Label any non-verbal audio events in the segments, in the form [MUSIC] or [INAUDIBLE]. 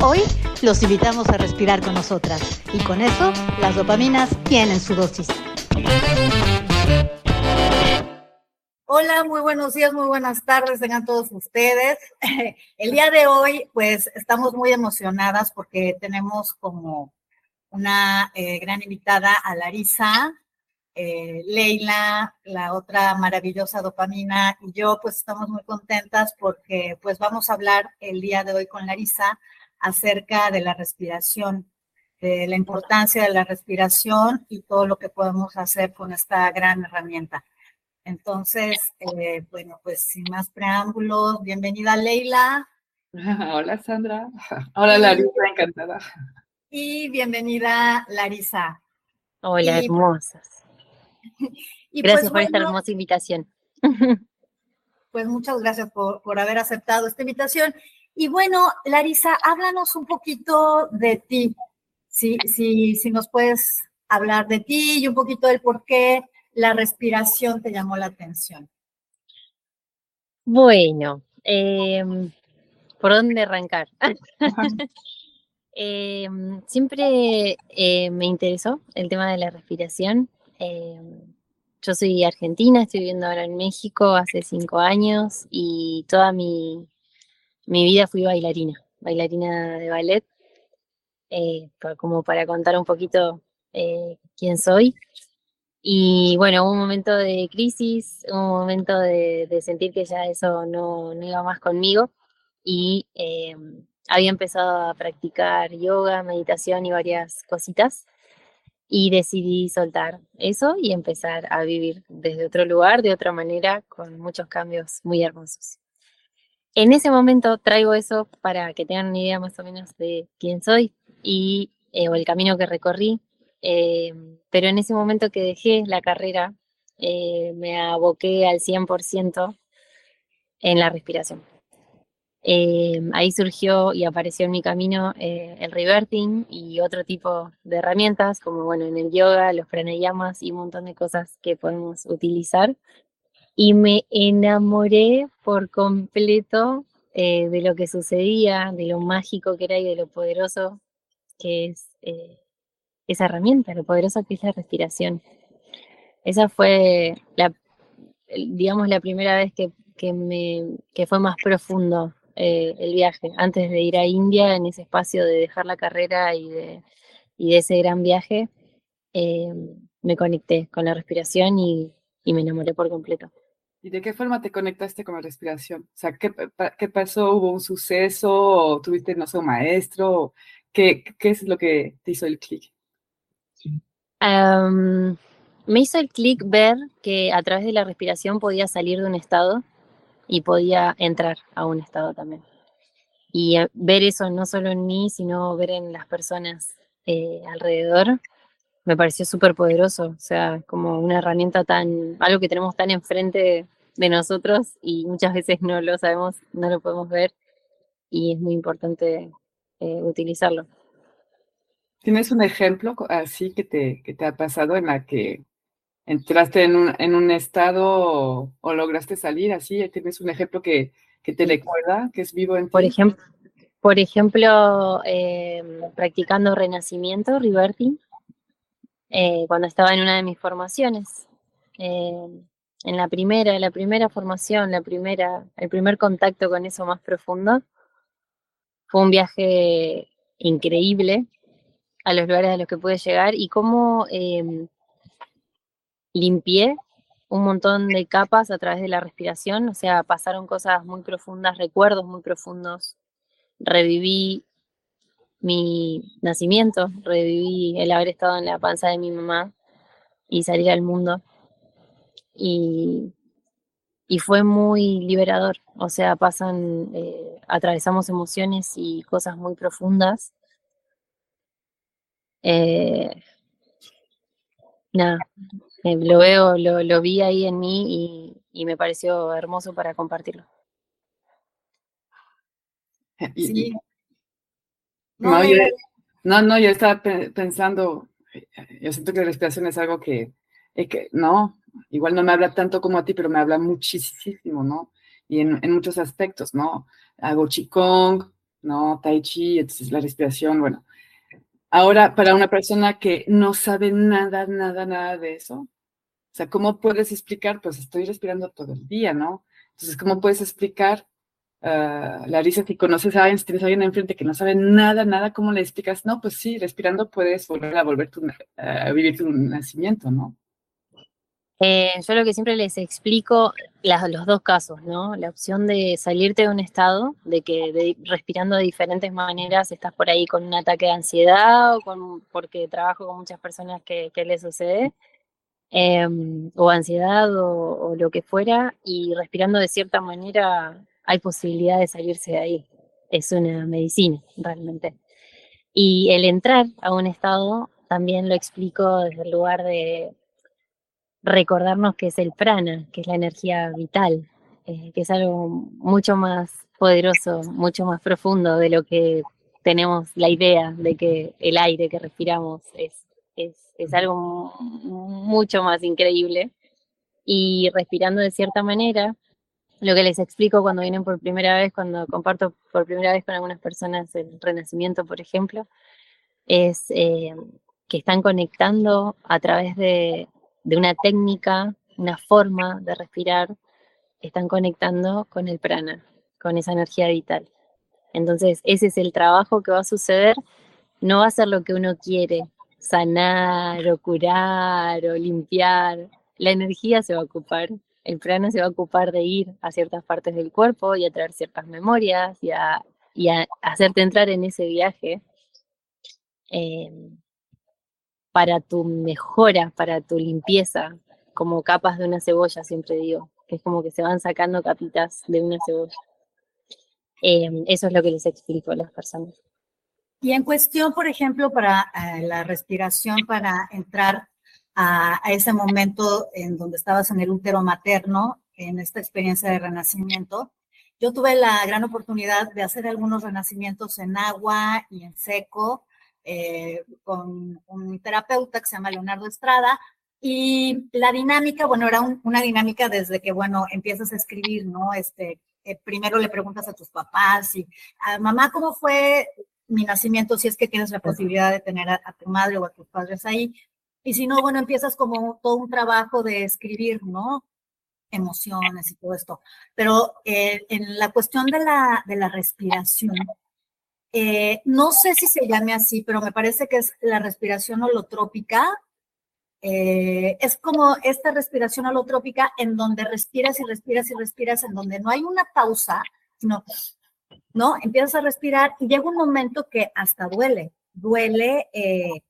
Hoy los invitamos a respirar con nosotras y con eso las dopaminas tienen su dosis. Hola, muy buenos días, muy buenas tardes, tengan todos ustedes. [LAUGHS] El día de hoy, pues estamos muy emocionadas porque tenemos como una eh, gran invitada a Larisa, eh, Leila, la otra maravillosa dopamina y yo, pues estamos muy contentas porque pues vamos a hablar el día de hoy con Larisa acerca de la respiración, de la importancia de la respiración y todo lo que podemos hacer con esta gran herramienta. Entonces, eh, bueno, pues sin más preámbulos, bienvenida Leila. [LAUGHS] Hola Sandra. [LAUGHS] Hola Larisa, encantada. Y bienvenida Larisa. Hola, hermosas. [LAUGHS] Pues, gracias por esta hermosa invitación. [LAUGHS] Pues muchas gracias por, por haber aceptado esta invitación. Y bueno, Larisa, háblanos un poquito de ti. Si, si, si nos puedes hablar de ti y un poquito del por qué la respiración te llamó la atención. Bueno, em, ¿por dónde arrancar? [LAUGHS] Em, siempre eh, me interesó el tema de la respiración. Em, yo soy argentina, estoy viviendo ahora en México hace cinco años y toda mi mi vida fui bailarina, bailarina de ballet, eh, como para contar un poquito eh, quién soy. Y bueno, hubo un momento de crisis, un momento de, sentir que ya eso no, iba más conmigo y eh, había empezado a practicar yoga, meditación y varias cositas y decidí soltar eso y empezar a vivir desde otro lugar, de otra manera, con muchos cambios muy hermosos. En ese momento traigo eso para que tengan una idea más o menos de quién soy y eh, o el camino que recorrí. Eh, pero en ese momento que dejé la carrera, eh, me aboqué al 100% en la respiración. Ahí surgió y apareció en mi camino el reverting y otro tipo de herramientas, como bueno, en el yoga, los pranayamas y un montón de cosas que podemos utilizar y me enamoré por completo eh, de lo que sucedía, de lo mágico que era y de lo poderoso que es eh, esa herramienta, lo poderoso que es la respiración. Esa fue, la, digamos, la primera vez que, me, que fue más profundo eh, el viaje, antes de ir a India, en ese espacio de dejar la carrera y de, y de ese gran viaje, me conecté con la respiración y me enamoré por completo. ¿Y de qué forma te conectaste con la respiración? O sea, ¿qué, qué pasó? ¿Hubo un suceso? ¿Tuviste, no sé, un maestro? ¿Qué, qué es lo que te hizo el clic? me hizo el clic ver que a través de la respiración podía salir de un estado y podía entrar a un estado también. Y eh, ver eso no solo en mí, sino ver en las personas eh, alrededor, me pareció súper poderoso, o sea, como una herramienta tan, algo que tenemos tan enfrente de nosotros y muchas veces no lo sabemos, no lo podemos ver y es muy importante eh, utilizarlo. ¿Tienes un ejemplo así que te, que te ha pasado en la que entraste en un, en un estado o, lograste salir así? ¿Tienes un ejemplo que, que te recuerda, que es vivo en ti? Por ejemplo, por ejemplo eh, practicando renacimiento, reverting, eh, cuando estaba en una de mis formaciones. Eh, en la primera, la primera formación, la primera, el primer contacto con eso más profundo, fue un viaje increíble a los lugares a los que pude llegar y cómo em, limpié un montón de capas a través de la respiración, o sea, pasaron cosas muy profundas, recuerdos muy profundos, reviví mi nacimiento, reviví el haber estado en la panza de mi mamá y salir al mundo. Y, fue muy liberador, o sea, pasan, eh, atravesamos emociones y cosas muy profundas. Eh, nada, eh, lo veo, lo, vi ahí en mí y, y me pareció hermoso para compartirlo. Sí, no, yo, no, no, yo estaba pensando, yo siento que la respiración es algo que, que, no, igual no me habla tanto como a ti, pero me habla muchísimo, ¿no? y en, muchos aspectos, ¿no? Hago Qigong, ¿no? Tai Chi, entonces la respiración, bueno. Ahora, para una persona que no sabe nada, nada, nada de eso, o sea, ¿cómo puedes explicar? Pues estoy respirando todo el día, ¿no? Entonces, ¿cómo puedes explicar, uh, Larisa, si conoces a alguien, si tienes a alguien enfrente que no sabe nada, nada, ¿cómo le explicas? No, pues sí, respirando puedes volver a volver a vivir tu nacimiento, ¿no? Eh, yo lo que siempre les explico, los dos casos, ¿no? La opción de salirte de un estado, de que respirando de diferentes maneras estás por ahí con un ataque de ansiedad o con, porque trabajo con muchas personas que, les sucede, em, o ansiedad o, lo que fuera, y respirando de cierta manera hay posibilidad de salirse de ahí. Es una medicina, realmente. Y el entrar a un estado también lo explico desde el lugar de recordarnos que es el prana, que es la energía vital, eh, que es algo mucho más poderoso, mucho más profundo de lo que tenemos la idea de que el aire que respiramos es, es, es algo mucho más increíble. Y respirando de cierta manera, lo que les explico cuando vienen por primera vez, cuando comparto por primera vez con algunas personas el renacimiento, por ejemplo, es eh, que están conectando a través de, de una técnica, una forma de respirar, están conectando con el prana, con esa energía vital. Entonces, ese es el trabajo que va a suceder. No va a ser lo que uno quiere, sanar o curar o limpiar. La energía se va a ocupar, el prana se va a ocupar de ir a ciertas partes del cuerpo y a traer ciertas memorias y a, hacerte entrar en ese viaje. Eh, para tu mejora, para tu limpieza, como capas de una cebolla, siempre digo, que es como que se van sacando capitas de una cebolla. Em, eso es lo que les explico a las personas. Y en cuestión, por ejemplo, para eh, la respiración, para entrar a, ese momento en donde estabas en el útero materno, en esta experiencia de renacimiento, yo tuve la gran oportunidad de hacer algunos renacimientos en agua y en seco, eh, con un terapeuta que se llama Leonardo Estrada. Y la dinámica, bueno, era una dinámica desde que, bueno, empiezas a escribir, ¿no? Este, eh, primero le preguntas a tus papás y a mamá, ¿cómo fue mi nacimiento? Si es que tienes la posibilidad de tener a, tu madre o a tus padres ahí. Y si no, bueno, empiezas como todo un trabajo de escribir, ¿no? Emociones y todo esto. Pero eh, en la cuestión de la, de la respiración, eh, no sé si se llame así, pero me parece que es la respiración holotrópica. Eh, es como esta respiración holotrópica en donde respiras y respiras y respiras, en donde no hay una pausa, sino, ¿no? Empiezas a respirar y llega un momento que hasta duele. Duele, eh,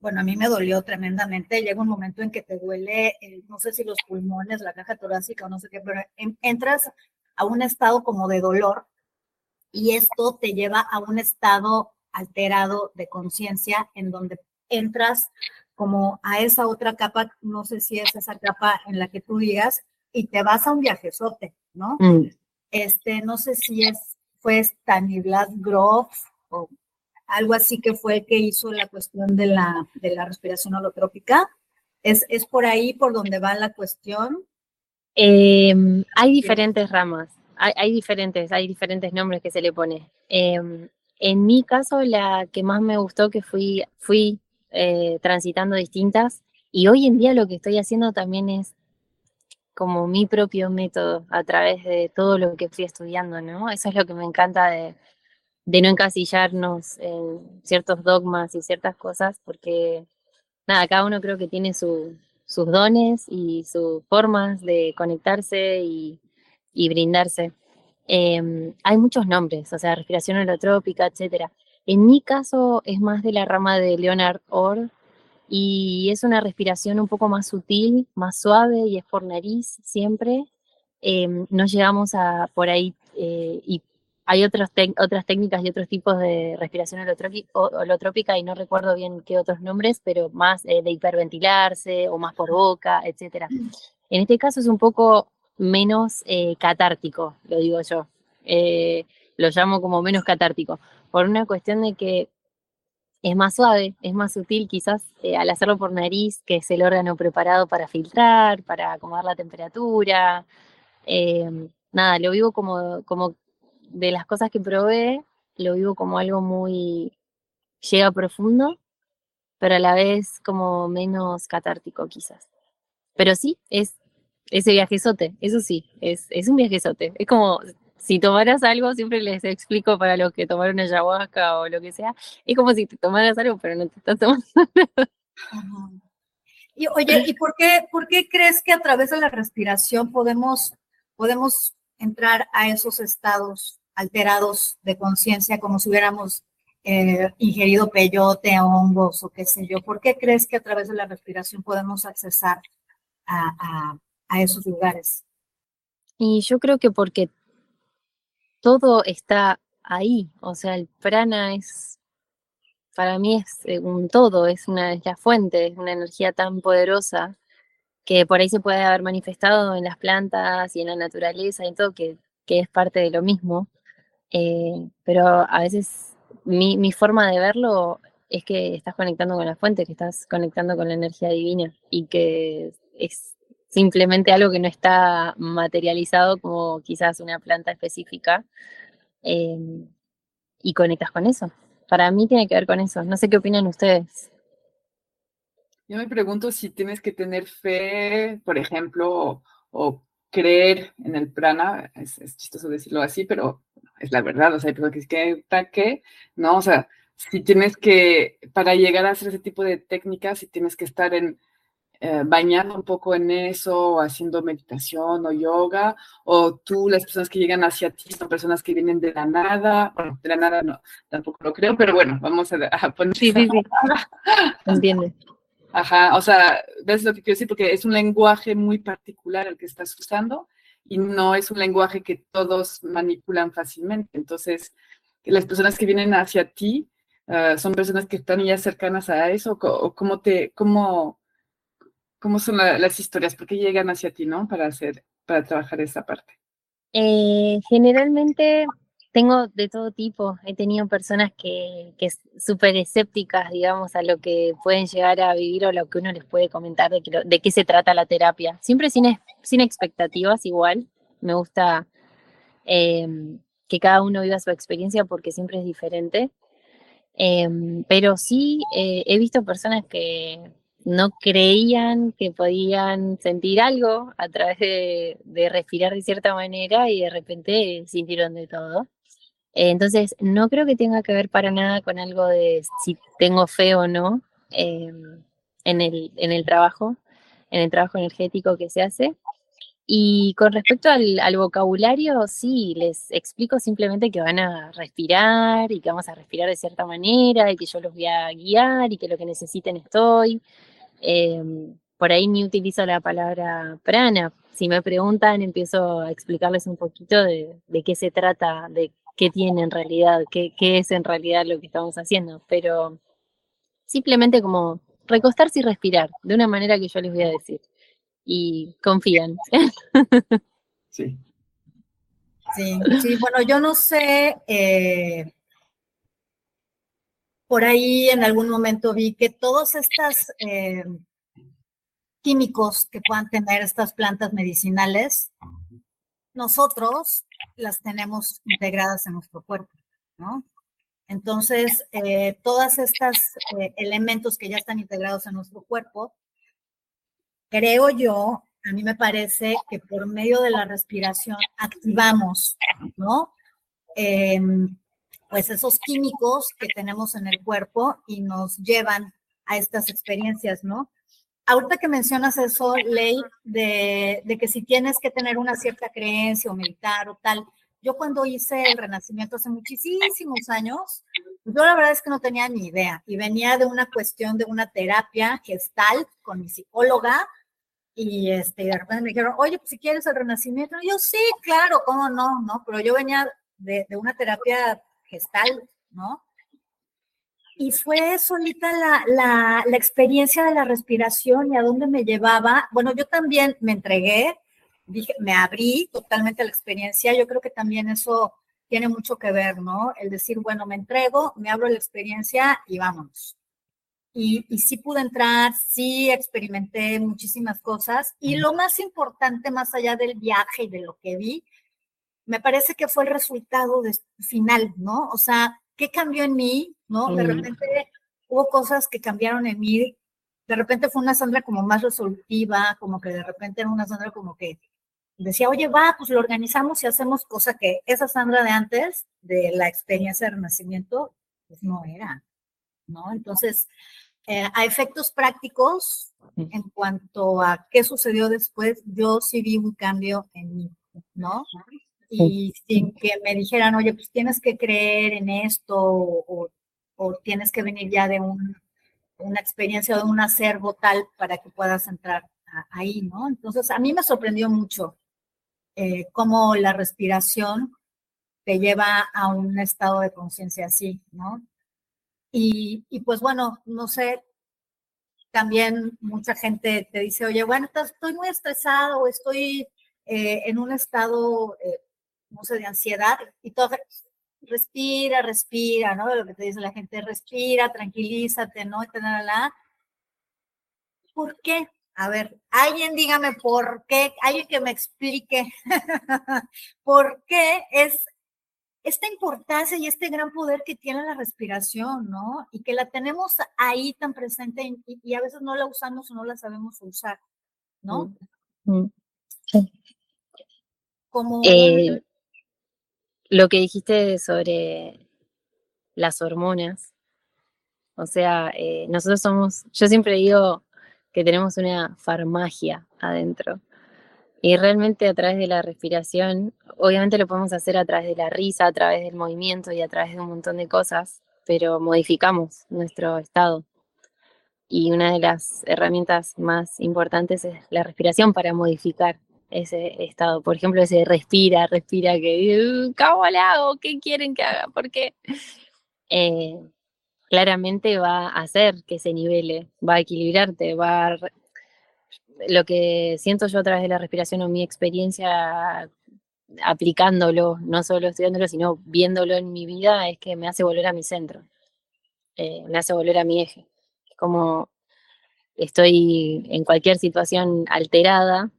bueno, a mí me dolió tremendamente. Llega un momento en que te duele, no sé si los pulmones, la caja torácica o no sé qué, pero entras a un estado como de dolor y esto te lleva a un estado alterado de conciencia en donde entras como a esa otra capa, no sé si es esa capa en la que tú digas, y te vas a un viajezote, ¿no? Mm. Este, no sé si es, fue Stanislas Grof o algo así que fue el que hizo la cuestión de la, de la respiración holotrópica. ¿Es, ¿Es por ahí por donde va la cuestión? Em, hay diferentes ramas hay, diferentes, hay diferentes nombres que se le pone. Em, en mi caso, la que más me gustó, que fui, fui eh, transitando distintas, y hoy en día lo que estoy haciendo también es como mi propio método a través de todo lo que fui estudiando, ¿no? Eso es lo que me encanta de, no encasillarnos en ciertos dogmas y ciertas cosas, porque nada, cada uno creo que tiene sus dones y sus formas de conectarse y, y brindarse. Em, hay muchos nombres, o sea, respiración holotrópica, etcétera. En mi caso es más de la rama de Leonard Orr y es una respiración un poco más sutil, más suave y es por nariz siempre. Em, no llegamos a por ahí eh, y hay otras otras técnicas y otros tipos de respiración holotrópica y no recuerdo bien qué otros nombres, pero más eh, de hiperventilarse o más por boca, etcétera. En este caso es un poco menos eh, catártico, lo digo yo. Eh, lo llamo como menos catártico, por una cuestión de que es más suave, es más sutil quizás eh, al hacerlo por nariz, que es el órgano preparado para filtrar, para acomodar la temperatura. nada, lo vivo como, como de las cosas que probé, lo vivo como algo muy, llega profundo, pero a la vez como menos catártico quizás. Pero sí, es ese viajezote, eso sí, es, es un viajezote. Es como si tomaras algo, siempre les explico para los que tomaron ayahuasca o lo que sea, es como si te tomaras algo, pero no te estás tomando [LAUGHS] nada. Y oye, ¿y por qué, por qué crees que a través de la respiración podemos, podemos entrar a esos estados alterados de conciencia como si hubiéramos eh, ingerido peyote, hongos o qué sé yo? ¿Por qué crees que a través de la respiración podemos accesar a, a esos lugares? Y yo creo que porque todo está ahí, o sea, el prana es, para mí es eh, un todo, es una es la fuente, es una energía tan poderosa que por ahí se puede haber manifestado en las plantas y en la naturaleza y todo, que, que es parte de lo mismo. Eh, pero a veces mi, mi, forma de verlo es que estás conectando con la fuente, que estás conectando con la energía divina y que es simplemente algo que no está materializado como quizás una planta específica, em, y conectas con eso. Para mí tiene que ver con eso. No sé qué opinan ustedes. Yo me pregunto si tienes que tener fe, por ejemplo, o, creer en el prana, es, chistoso decirlo así, pero es la verdad, o sea, hay personas que que, ¿no? O sea, si tienes que, para llegar a hacer ese tipo de técnicas, si tienes que estar en, eh, bañando un poco en eso, haciendo meditación o yoga, o tú, las personas que llegan hacia ti son personas que vienen de la nada, bueno, de la nada no, tampoco lo creo, pero bueno, vamos a, poner... Sí, sí, sí, [LAUGHS] entiende. Ajá, o sea, ves lo que quiero decir, porque es un lenguaje muy particular el que estás usando y no es un lenguaje que todos manipulan fácilmente. Entonces, las personas que vienen hacia ti uh, son personas que están ya cercanas a eso, o cómo te, cómo, ¿Cómo son las historias? ¿Por qué llegan hacia ti, no? Para hacer, para trabajar esa parte. Eh, generalmente tengo de todo tipo. He tenido personas que, que súper escépticas, digamos, a lo que pueden llegar a vivir o lo que uno les puede comentar de, qué se trata la terapia. Siempre sin, sin expectativas, igual. Me gusta em, que cada uno viva su experiencia porque siempre es diferente. Em, pero sí eh, he visto personas que no creían que podían sentir algo a través de, respirar de cierta manera y de repente sintieron de todo. entonces, no creo que tenga que ver para nada con algo de si tengo fe o no em, en, el, en el trabajo, en el trabajo energético que se hace. Y con respecto al, al, vocabulario, sí, les explico simplemente que van a respirar y que vamos a respirar de cierta manera y que yo los voy a guiar y que lo que necesiten estoy. Em, por ahí ni utilizo la palabra prana. Si me preguntan, empiezo a explicarles un poquito de, qué se trata, de qué tiene en realidad, qué, qué, es en realidad lo que estamos haciendo. Pero simplemente como recostarse y respirar, de una manera que yo les voy a decir. Y confían. Sí. Sí, sí, bueno, yo no sé, eh, por ahí en algún momento vi que todos estos eh, químicos que puedan tener estas plantas medicinales, nosotros las tenemos integradas en nuestro cuerpo, ¿no? Entonces, eh, todos estos eh, elementos que ya están integrados en nuestro cuerpo, creo yo, a mí me parece que por medio de la respiración activamos, ¿no? Em, pues esos químicos que tenemos en el cuerpo y nos llevan a estas experiencias, ¿no? Ahorita que mencionas eso, Ley, de, que si tienes que tener una cierta creencia o meditar o tal, yo cuando hice el renacimiento hace muchísimos años, yo la verdad es que no tenía ni idea y venía de una cuestión de una terapia gestal con mi psicóloga y este, de repente me dijeron, oye, pues si quieres el renacimiento, y yo sí, claro, cómo no, ¿no? Pero yo venía de, de una terapia gestal, ¿no? Y fue solita la, la, la, experiencia de la respiración y a dónde me llevaba. Bueno, yo también me entregué, dije, me abrí totalmente a la experiencia. Yo creo que también eso tiene mucho que ver, ¿no? El decir, bueno, me entrego, me abro la experiencia y vámonos. Y, y sí pude entrar, sí experimenté muchísimas cosas. Y lo más importante, más allá del viaje y de lo que vi, me parece que fue el resultado de, final, ¿no? O sea, ¿qué cambió en mí? ¿No? De repente hubo cosas que cambiaron en mí. De repente fue una Sandra como más resolutiva, como que de repente era una Sandra como que decía, oye, va, pues lo organizamos y hacemos cosa que esa Sandra de antes, de la experiencia de renacimiento, pues no era, ¿no? Entonces, eh, a efectos prácticos, en cuanto a qué sucedió después, yo sí vi un cambio en mí, ¿no? Y sin que me dijeran, oye, pues tienes que creer en esto o, tienes que venir ya de una experiencia o de un acervo tal para que puedas entrar ahí, ¿no? Entonces, a mí me sorprendió mucho eh, cómo la respiración te lleva a un estado de conciencia así, ¿no? Y, pues bueno, no sé, también mucha gente te dice, oye, bueno, estoy muy estresado estoy eh, en un estado, eh, sé, de ansiedad y todo, respira, respira, ¿no? Lo que te dice la gente, respira, tranquilízate, ¿no? ¿Por qué? A ver, alguien dígame por qué, alguien que me explique [LAUGHS] por qué es esta importancia y este gran poder que tiene la respiración, ¿no? Y que la tenemos ahí tan presente y, a veces no la usamos o no la sabemos usar, ¿no? Mm, mm, sí. Como... Eh, lo que dijiste sobre las hormonas, o sea, eh, nosotros somos, yo siempre digo que tenemos una farmacia adentro y realmente a través de la respiración, obviamente lo podemos hacer a través de la risa, a través del movimiento y a través de un montón de cosas, pero modificamos nuestro estado. Y una de las herramientas más importantes es la respiración para modificar ese estado. Por ejemplo, ese respira, respira, que ¿cómo le hago? ¿Qué quieren que haga? ¿Por qué? Eh, claramente va a hacer que se nivele, va a equilibrarte, va a lo que siento yo a través de la respiración o mi experiencia aplicándolo, no solo estudiándolo, sino viéndolo en mi vida, es que me hace volver a mi centro, eh, me hace volver a mi eje. Es como estoy en cualquier situación alterada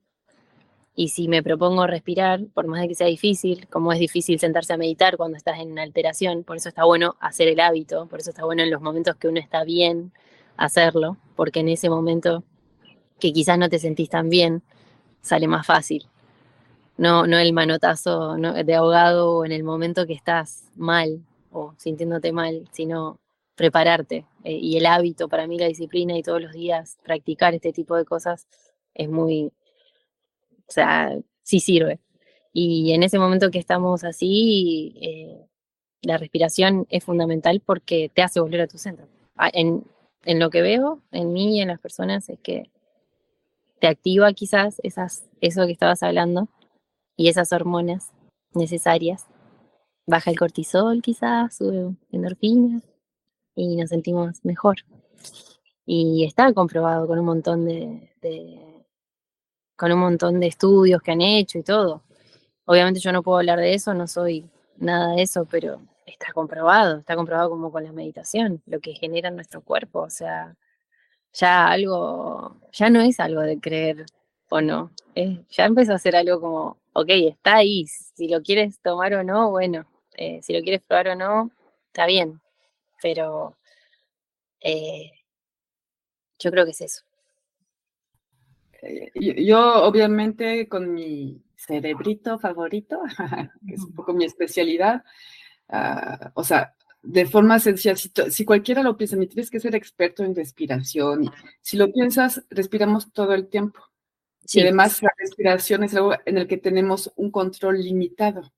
y si me propongo respirar, por más de que sea difícil, como es difícil sentarse a meditar cuando estás en alteración, por eso está bueno hacer el hábito, por eso está bueno en los momentos que uno está bien hacerlo, porque en ese momento que quizás no te sentís tan bien, sale más fácil. No, no el manotazo de ahogado en el momento que estás mal o sintiéndote mal, sino prepararte. Eh, y el hábito, para mí la disciplina y todos los días practicar este tipo de cosas es muy, o sea, sí sirve. Y en ese momento que estamos así, eh, la respiración es fundamental porque te hace volver a tu centro. Ah, en, lo que veo, en mí y en las personas, es que te activa quizás esas, eso que estabas hablando y esas hormonas necesarias. Baja el cortisol quizás, sube endorfinas y nos sentimos mejor. Y está comprobado con un montón de, con un montón de estudios que han hecho y todo. Obviamente yo no puedo hablar de eso, no soy nada de eso, pero está comprobado, está comprobado como con la meditación, lo que genera en nuestro cuerpo, o sea, ya algo, ya no es algo de creer o no, ya empezó a ser algo como, ok, está ahí, si lo quieres tomar o no, bueno, eh, si lo quieres probar o no, está bien, pero eh, yo creo que es eso. Eh, yo, obviamente, con mi cerebrito favorito, que [LAUGHS] es un poco mi especialidad, ah, o sea, de forma sencilla, si, cualquiera lo piensa, ni tienes que ser experto en respiración. Si lo piensas, respiramos todo el tiempo. Y además la respiración es algo en el que tenemos un control limitado.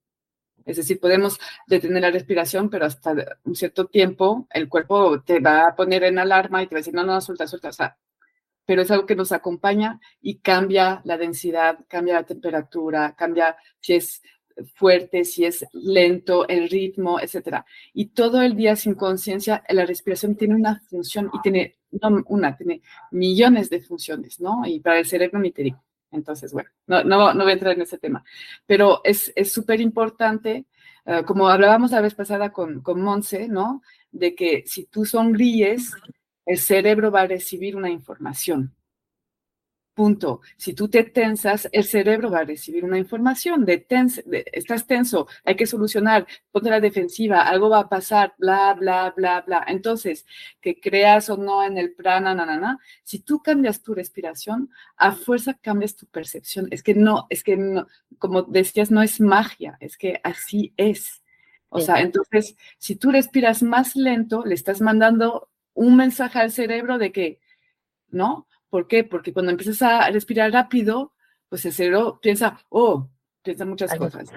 Es decir, podemos detener la respiración, pero hasta un cierto tiempo el cuerpo te va a poner en alarma y te va a decir, no, no, suelta, suelta. O sea, pero es algo que nos acompaña y cambia la densidad, cambia la temperatura, cambia si es fuerte, si es lento, el ritmo, etcétera. Y todo el día sin conciencia, la respiración tiene una función y tiene, no una, tiene millones de funciones, ¿no? Y para el cerebro ni te digo. Entonces, bueno, no, no, no voy a entrar en ese tema, pero es súper importante, eh, como hablábamos la vez pasada con, con Monse, ¿no? De que si tú sonríes, el cerebro va a recibir una información. Punto. Si tú te tensas, el cerebro va a recibir una información de, tens, estás tenso, hay que solucionar, ponte la defensiva, algo va a pasar, bla, bla, bla, bla. Entonces, que creas o no en el prana, na, na, na, si tú cambias tu respiración, a fuerza cambias tu percepción. Es que no, es que no, como decías, no es magia, es que así es. O sea, entonces, si tú respiras más lento, le estás mandando un mensaje al cerebro de que, ¿no? ¿Por qué? Porque cuando empiezas a respirar rápido, pues el cerebro piensa, oh, piensa muchas cosas.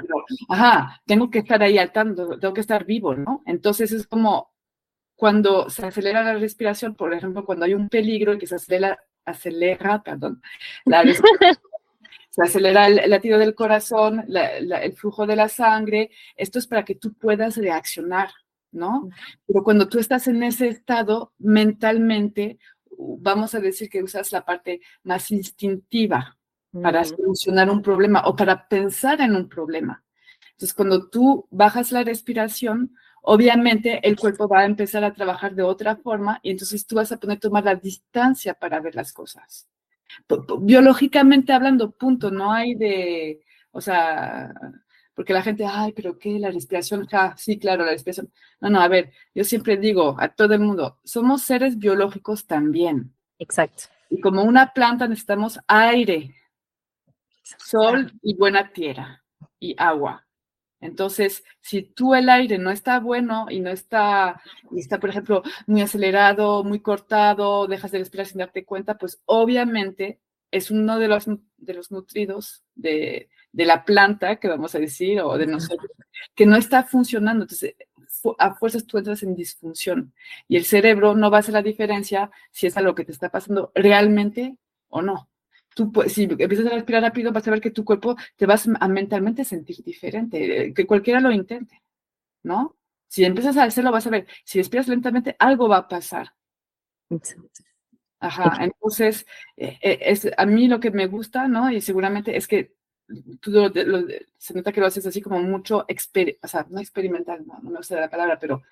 ajá, tengo que estar ahí al tanto, tengo que estar vivo, ¿no? Entonces es como cuando se acelera la respiración, por ejemplo, cuando hay un peligro y que se acelera, acelera perdón, la [LAUGHS] se acelera el, latido del corazón, el flujo de la sangre. Esto es para que tú puedas reaccionar, ¿no? Pero cuando tú estás en ese estado mentalmente, vamos a decir que usas la parte más instintiva para solucionar un problema o para pensar en un problema. Entonces, cuando tú bajas la respiración, obviamente el cuerpo va a empezar a trabajar de otra forma y entonces tú vas a poder tomar la distancia para ver las cosas. Biológicamente hablando, punto, no hay de, o sea, porque la gente, ay, pero ¿qué? La respiración, ja, sí, claro, la respiración. No, no, a ver, yo siempre digo a todo el mundo, somos seres biológicos también. Exacto. Y como una planta necesitamos aire, sol y buena tierra y agua. Entonces, si tú el aire no está bueno y no está, y está, por ejemplo, muy acelerado, muy cortado, dejas de respirar sin darte cuenta, pues obviamente es uno de los, de los nutridos de, de la planta, que vamos a decir, o de nosotros, que no está funcionando. Entonces, a fuerzas tú entras en disfunción y el cerebro no va a hacer la diferencia si es algo que te está pasando realmente o no. Tú, si empiezas a respirar rápido, vas a ver que tu cuerpo te vas a mentalmente sentir diferente, eh, que cualquiera lo intente, ¿no? Si empiezas a hacerlo, vas a ver, si respiras lentamente, algo va a pasar. Ajá, entonces, eh, eh, es, a mí lo que me gusta, ¿no? Y seguramente es que tú se nota que lo haces así como mucho, o sea, no experimental, no, me gusta la palabra, pero,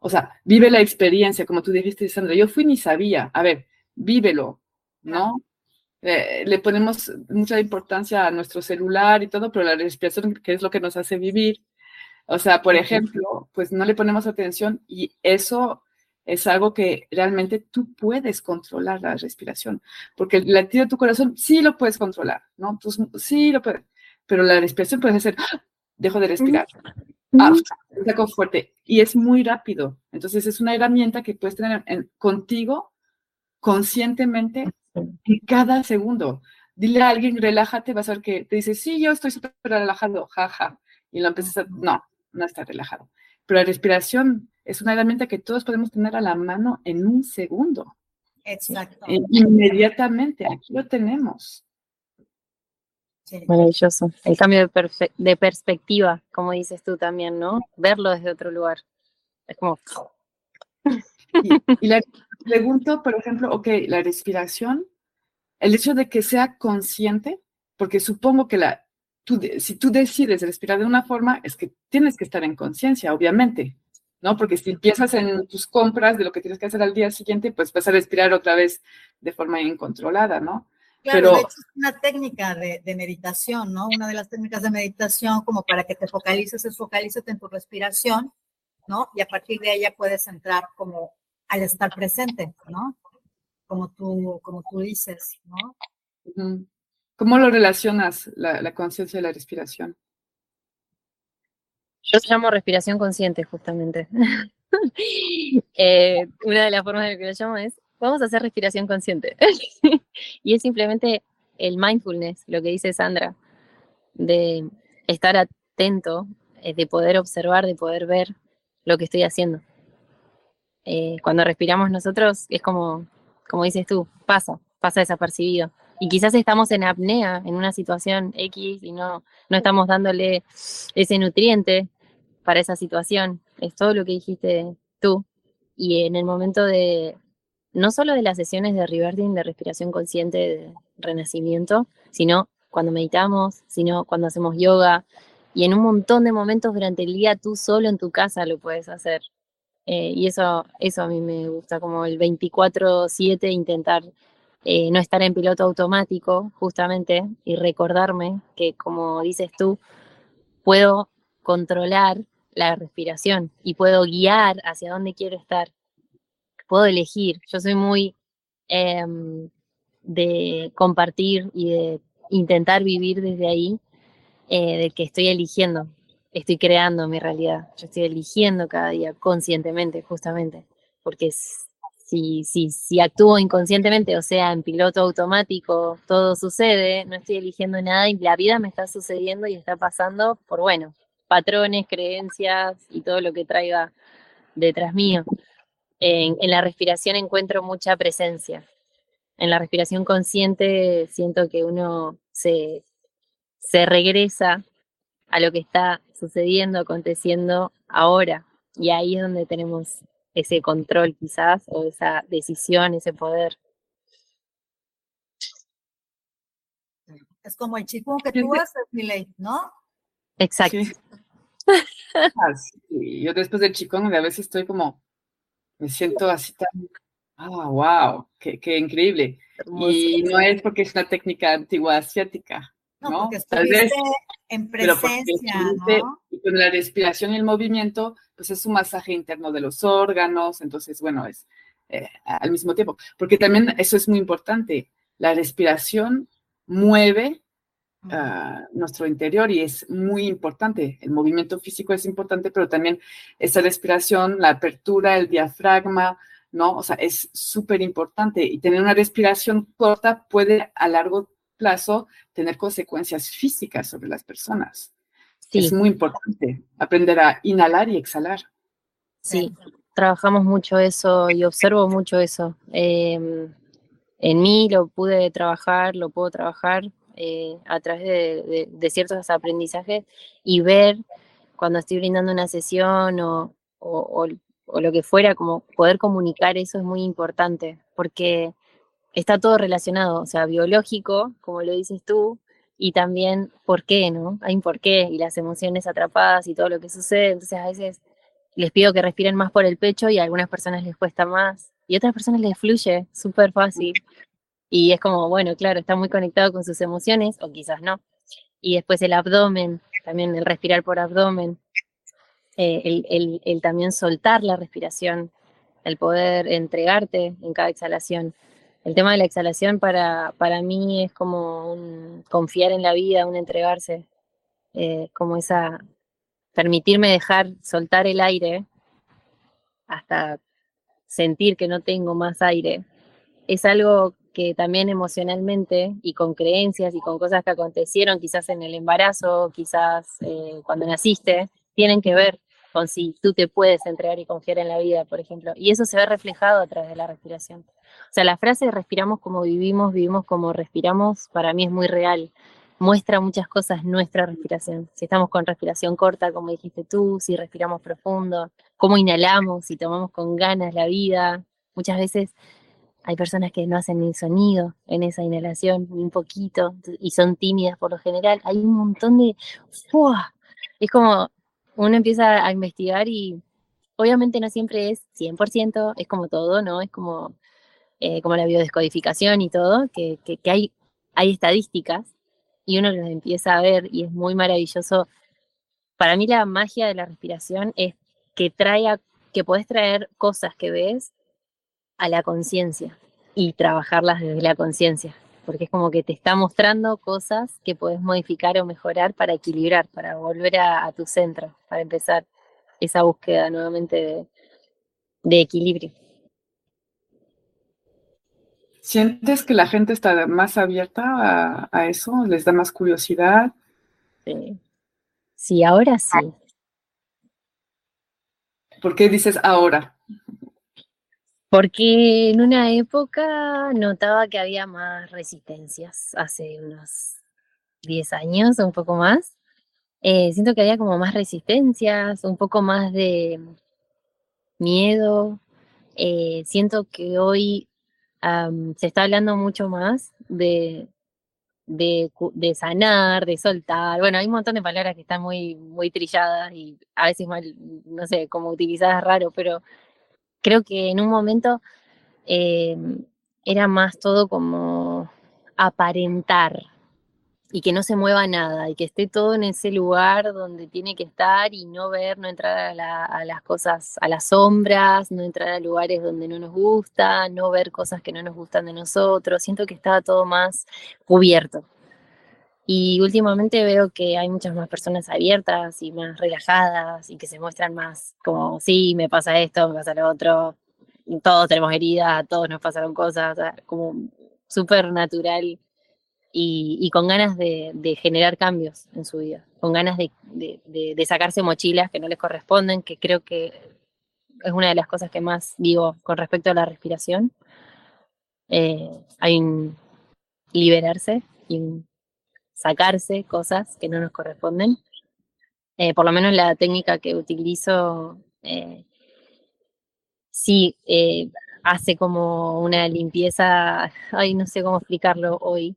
o sea, vive la experiencia, como tú dijiste, Sandra, yo fui ni sabía, a ver, vívelo, ¿no? Eh, le ponemos mucha importancia a nuestro celular y todo, pero la respiración, que es lo que nos hace vivir, o sea, por ejemplo, pues no le ponemos atención y eso es algo que realmente tú puedes controlar la respiración, porque el latido de tu corazón sí lo puedes controlar, ¿no? Tú, sí lo puedes, pero la respiración puede ser, ¡ah! dejo de respirar, ah, saco fuerte, y es muy rápido. Entonces es una herramienta que puedes tener contigo conscientemente en cada segundo. Dile a alguien, relájate, vas a ver que te dice, sí, yo estoy súper relajado, jaja, y lo empiezas a, no, no está relajado. Pero la respiración es una herramienta que todos podemos tener a la mano en un segundo. Exacto. Eh, inmediatamente, aquí lo tenemos. Maravilloso. El cambio de, de, perspectiva, como dices tú también, ¿no? Verlo desde otro lugar. Es como... Y, le pregunto, por ejemplo, ok, la respiración, el hecho de que sea consciente, porque supongo que la, si tú decides respirar de una forma, es que tienes que estar en conciencia, obviamente. ¿no? Porque si piensas en tus compras de lo que tienes que hacer al día siguiente, pues vas a respirar otra vez de forma incontrolada, ¿no? Claro, Pero, de hecho es una técnica de, meditación, ¿no? Una de las técnicas de meditación como para que te focalices, es focalízate en tu respiración, ¿no? Y a partir de ella puedes entrar como al estar presente, ¿no? Como tú, como tú dices, ¿no? ¿Cómo lo relacionas la conciencia de la respiración? Yo llamo respiración consciente, justamente. [LAUGHS] Eh, una de las formas de que lo llamo es, vamos a hacer respiración consciente. [LAUGHS] y es simplemente el mindfulness, lo que dice Sandra, de estar atento, eh, de poder observar, de poder ver lo que estoy haciendo. Eh, cuando respiramos nosotros es como, como dices tú, pasa, pasa desapercibido. Y quizás estamos en apnea, en una situación X, y no, no estamos dándole ese nutriente para esa situación. Es todo lo que dijiste tú. Y en el momento de, no solo de las sesiones de reverting, de respiración consciente, de renacimiento, sino cuando meditamos, sino cuando hacemos yoga. Y en un montón de momentos durante el día tú solo en tu casa lo puedes hacer. Eh, y eso, eso a mí me gusta, como el 24/7 intentar eh, no estar en piloto automático, justamente, y recordarme que, como dices tú, puedo controlar la respiración y puedo guiar hacia dónde quiero estar. Puedo elegir. Yo soy muy em, de compartir y de intentar vivir desde ahí, eh, de que estoy eligiendo, estoy creando mi realidad. Yo estoy eligiendo cada día conscientemente, justamente, porque si, si, actúo inconscientemente, o sea, en piloto automático, todo sucede, no estoy eligiendo nada y la vida me está sucediendo y está pasando por, bueno, patrones, creencias y todo lo que traiga detrás mío. En, la respiración encuentro mucha presencia. En la respiración consciente siento que uno se, se regresa a lo que está sucediendo, aconteciendo ahora. Y ahí es donde tenemos ese control quizás, o esa decisión, ese poder. Es como el chico que tú haces, ley, ¿no? Exacto. [LAUGHS] Ah, yo después del chicón a veces estoy como, me siento así tan, ah, wow, qué, increíble. Y no es porque es una técnica antigua asiática, ¿no? Tal vez, en presencia, ¿no? Y con la respiración y el movimiento, pues es un masaje interno de los órganos, entonces, bueno, es eh, al mismo tiempo, porque también eso es muy importante, la respiración mueve nuestro interior y es muy importante. El movimiento físico es importante, pero también esa respiración, la apertura, el diafragma, ¿no? O sea, es súper importante y tener una respiración corta puede a largo plazo tener consecuencias físicas sobre las personas. Es muy importante aprender a inhalar y exhalar. Sí, trabajamos mucho eso y observo mucho eso. Em, en mí lo pude trabajar, lo puedo trabajar eh, a través de, ciertos aprendizajes y ver cuando estoy brindando una sesión o, lo que fuera, como poder comunicar eso es muy importante, porque está todo relacionado, o sea, biológico, como lo dices tú, y también por qué, ¿no? Hay un por qué, y las emociones atrapadas y todo lo que sucede, entonces a veces les pido que respiren más por el pecho y a algunas personas les cuesta más, y a otras personas les fluye súper fácil. Y es como, bueno, claro, está muy conectado con sus emociones, o quizás no. Y después el abdomen, también el respirar por abdomen, eh, el, también soltar la respiración, el poder entregarte en cada exhalación. El tema de la exhalación para, para mí es como un confiar en la vida, un entregarse, eh, como esa, permitirme dejar soltar el aire hasta sentir que no tengo más aire. Es algo que también emocionalmente y con creencias y con cosas que acontecieron quizás en el embarazo, quizás eh, cuando naciste, tienen que ver con si tú te puedes entregar y confiar en la vida, por ejemplo. Y eso se ve reflejado a través de la respiración. O sea, la frase respiramos como vivimos, vivimos como respiramos, para mí es muy real. Muestra muchas cosas nuestra respiración. Si estamos con respiración corta, como dijiste tú, si respiramos profundo, cómo inhalamos, si tomamos con ganas la vida. Muchas veces hay personas que no hacen ni sonido en esa inhalación, ni un poquito, y son tímidas por lo general. Hay un montón de... ¡fua! Es como uno empieza a investigar y obviamente no siempre es 100%, es como todo, ¿no? Es como, eh, como la biodescodificación y todo, que, que, hay, hay estadísticas y uno las empieza a ver y es muy maravilloso. Para mí la magia de la respiración es que traiga, que puedes traer cosas que ves a la conciencia y trabajarlas desde la conciencia, porque es como que te está mostrando cosas que puedes modificar o mejorar para equilibrar, para volver a, tu centro, para empezar esa búsqueda nuevamente de, equilibrio. ¿Sientes que la gente está más abierta a, a eso? ¿Les da más curiosidad? Sí. sí, ahora sí. ¿Por qué dices ahora? Porque en una época notaba que había más resistencias, hace unos 10 años un poco más. Eh, siento que había como más resistencias, un poco más de miedo. Eh, siento que hoy se está hablando mucho más de, de, sanar, de soltar. Bueno, hay un montón de palabras que están muy, muy trilladas y a veces mal, no sé, como utilizadas raro, pero creo que en un momento eh, era más todo como aparentar y que no se mueva nada y que esté todo en ese lugar donde tiene que estar y no ver, no entrar a, las cosas, a las sombras, no entrar a lugares donde no nos gusta, no ver cosas que no nos gustan de nosotros. Siento que estaba todo más cubierto. Y últimamente veo que hay muchas más personas abiertas y más relajadas y que se muestran más como, sí, me pasa esto, me pasa lo otro, todos tenemos heridas, todos nos pasaron cosas, como súper natural y, con ganas de, generar cambios en su vida, con ganas de, sacarse mochilas que no les corresponden, que creo que es una de las cosas que más digo con respecto a la respiración. Eh, hay un liberarse y sacarse cosas que no nos corresponden. Eh, por lo menos la técnica que utilizo eh, sí eh, hace como una limpieza, ay, no sé cómo explicarlo hoy,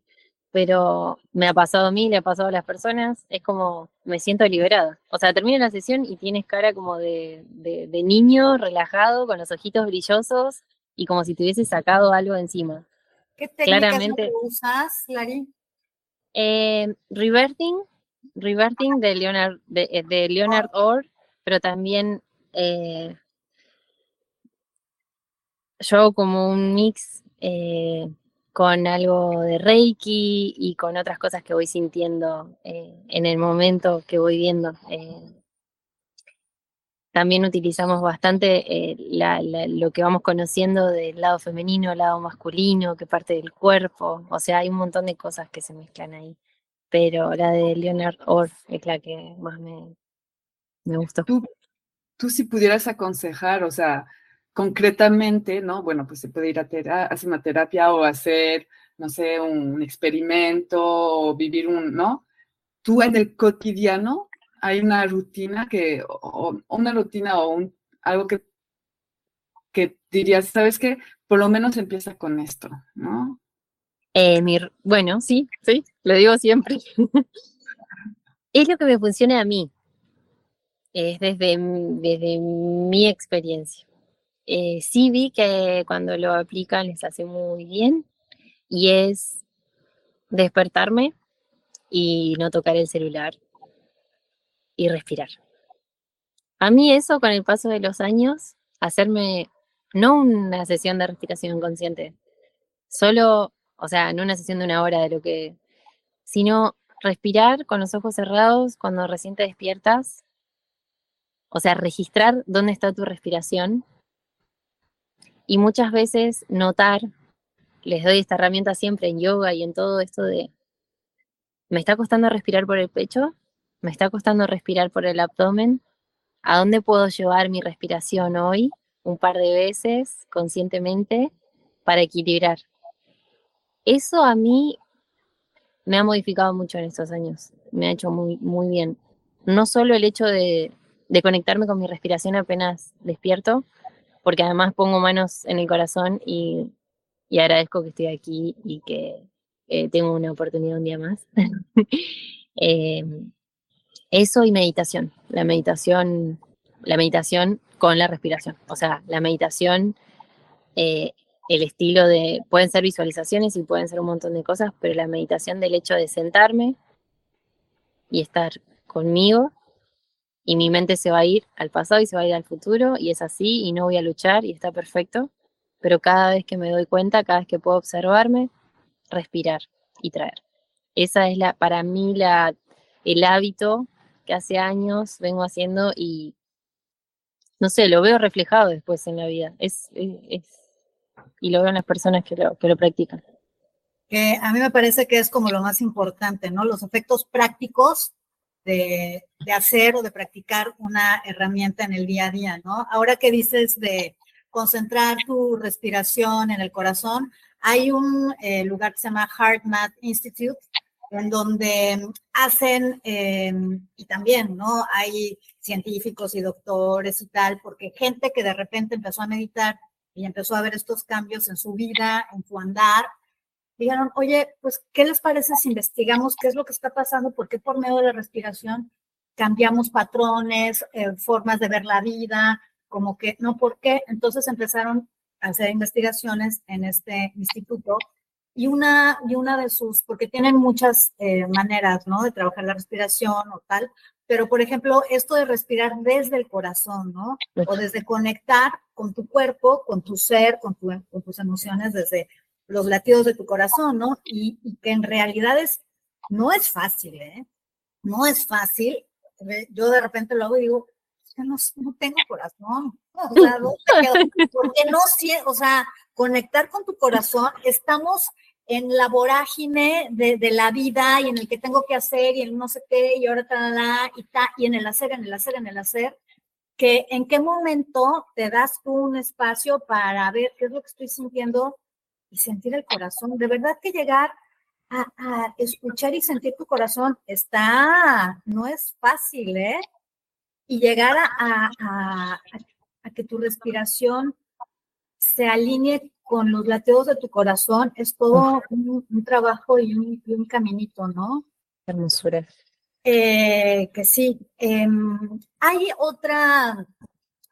pero me ha pasado a mí, le ha pasado a las personas, es como me siento liberada. O sea, termina la sesión y tienes cara como de, de, niño relajado, con los ojitos brillosos y como si te hubiese sacado algo encima. ¿Qué técnicas Claramente, usas, Lari? Eh, reverting, reverting de Leonard, de, de Leonard Orr, pero también eh, yo como un mix eh, con algo de Reiki y con otras cosas que voy sintiendo eh, en el momento que voy viendo. Eh. también utilizamos bastante lo que vamos conociendo del lado femenino, lado masculino, que parte del cuerpo. O sea, hay un montón de cosas que se mezclan ahí. Pero la de Leonard Orr es la que más me, me gustó. Tú, tú si pudieras aconsejar, o sea, concretamente, ¿no? Bueno, pues se puede ir a hacer una terapia o hacer, no sé, un experimento o vivir un, ¿no? Tú en el cotidiano hay una rutina que, o, una rutina o un, algo que, que dirías, ¿sabes qué? Por lo menos empieza con esto, ¿no? Eh, bueno, sí, sí, lo digo siempre. [LAUGHS] es lo que me funciona a mí. Es desde, desde mi experiencia. Eh, sí vi que cuando lo aplican les hace muy bien y es despertarme y no tocar el celular y respirar. A mí eso con el paso de los años, hacerme no una sesión de respiración consciente, solo, o sea, no una sesión de una hora de lo que, sino respirar con los ojos cerrados cuando recién te despiertas, o sea, registrar dónde está tu respiración y muchas veces notar, les doy esta herramienta siempre en yoga y en todo esto de, me está costando respirar por el pecho, me está costando respirar por el abdomen, ¿a dónde puedo llevar mi respiración hoy? Un par de veces conscientemente para equilibrar. Eso a mí me ha modificado mucho en estos años, me ha hecho muy, muy bien. No solo el hecho de, de conectarme con mi respiración apenas despierto, porque además pongo manos en el corazón y, agradezco que estoy aquí y que eh, tengo una oportunidad un día más. [LAUGHS] Em, eso y meditación, la meditación, la meditación con la respiración, o sea, la meditación, eh, el estilo de, pueden ser visualizaciones y pueden ser un montón de cosas, pero la meditación del hecho de sentarme y estar conmigo y mi mente se va a ir al pasado y se va a ir al futuro y es así y no voy a luchar y está perfecto, pero cada vez que me doy cuenta, cada vez que puedo observarme, respirar y traer. Esa es la, para mí la, el hábito que hace años vengo haciendo y no sé, lo veo reflejado después en la vida. Es, y lo veo en las personas que lo, que lo practican. Que a mí me parece que es como lo más importante, ¿no? Los efectos prácticos de, hacer o de practicar una herramienta en el día a día, ¿no? Ahora que dices de concentrar tu respiración en el corazón, hay un eh, lugar que se llama HeartMath Institute, en donde hacen, em, y también, ¿no? Hay científicos y doctores y tal, porque gente que de repente empezó a meditar y empezó a ver estos cambios en su vida, en su andar, dijeron, oye, pues, ¿qué les parece si investigamos qué es lo que está pasando? ¿Por qué por medio de la respiración cambiamos patrones, eh, formas de ver la vida? Como que, no, ¿por qué? Entonces empezaron hacer investigaciones en este instituto y una, y una de sus, porque tienen muchas eh, maneras, ¿no? De trabajar la respiración o tal, pero por ejemplo, esto de respirar desde el corazón, ¿no? O desde conectar con tu cuerpo, con tu ser, con, con tus emociones, desde los latidos de tu corazón, ¿no? Y, que en realidad es, no es fácil, ¿eh? No es fácil. Yo de repente lo hago y digo, no, no tengo corazón. [LAUGHS] O sea, no, o sea, conectar con tu corazón, estamos en la vorágine de, la vida y en el que tengo que hacer y en no sé qué y ahora la y ta, y en el hacer, en el hacer, en el hacer, que en qué momento te das tú un espacio para ver qué es lo que estoy sintiendo y sentir el corazón. De verdad que llegar a, a escuchar y sentir tu corazón está, no es fácil, ¿eh? y llegar a, a, a, que tu respiración se alinee con los latidos de tu corazón es todo un, trabajo y un, un, caminito, ¿no? Hermosura. Eh, que sí. Em, hay otra,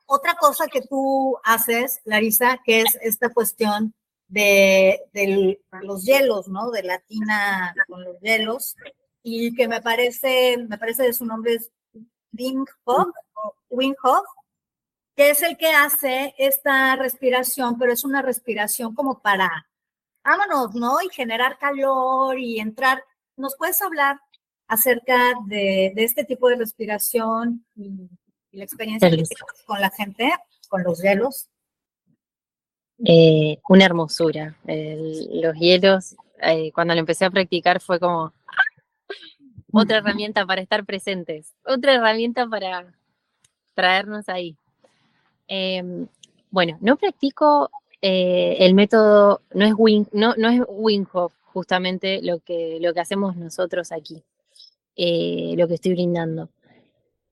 otra cosa que tú haces, Larisa, que es esta cuestión de, de los hielos, ¿no? De latina con los hielos. Y que me parece, me parece de su nombre es Wim Hof, que es el que hace esta respiración, pero es una respiración como para, vámonos, ¿no? Y generar calor y entrar. ¿Nos puedes hablar acerca de, este tipo de respiración y, la experiencia con la gente, con los hielos? Eh, una hermosura. los hielos, eh, cuando lo empecé a practicar fue como, otra herramienta para estar presentes, otra herramienta para traernos ahí. Em, bueno, no practico eh, el método, no es, Wing, no, no es Winghoff justamente lo que, lo que hacemos nosotros aquí, lo que estoy brindando.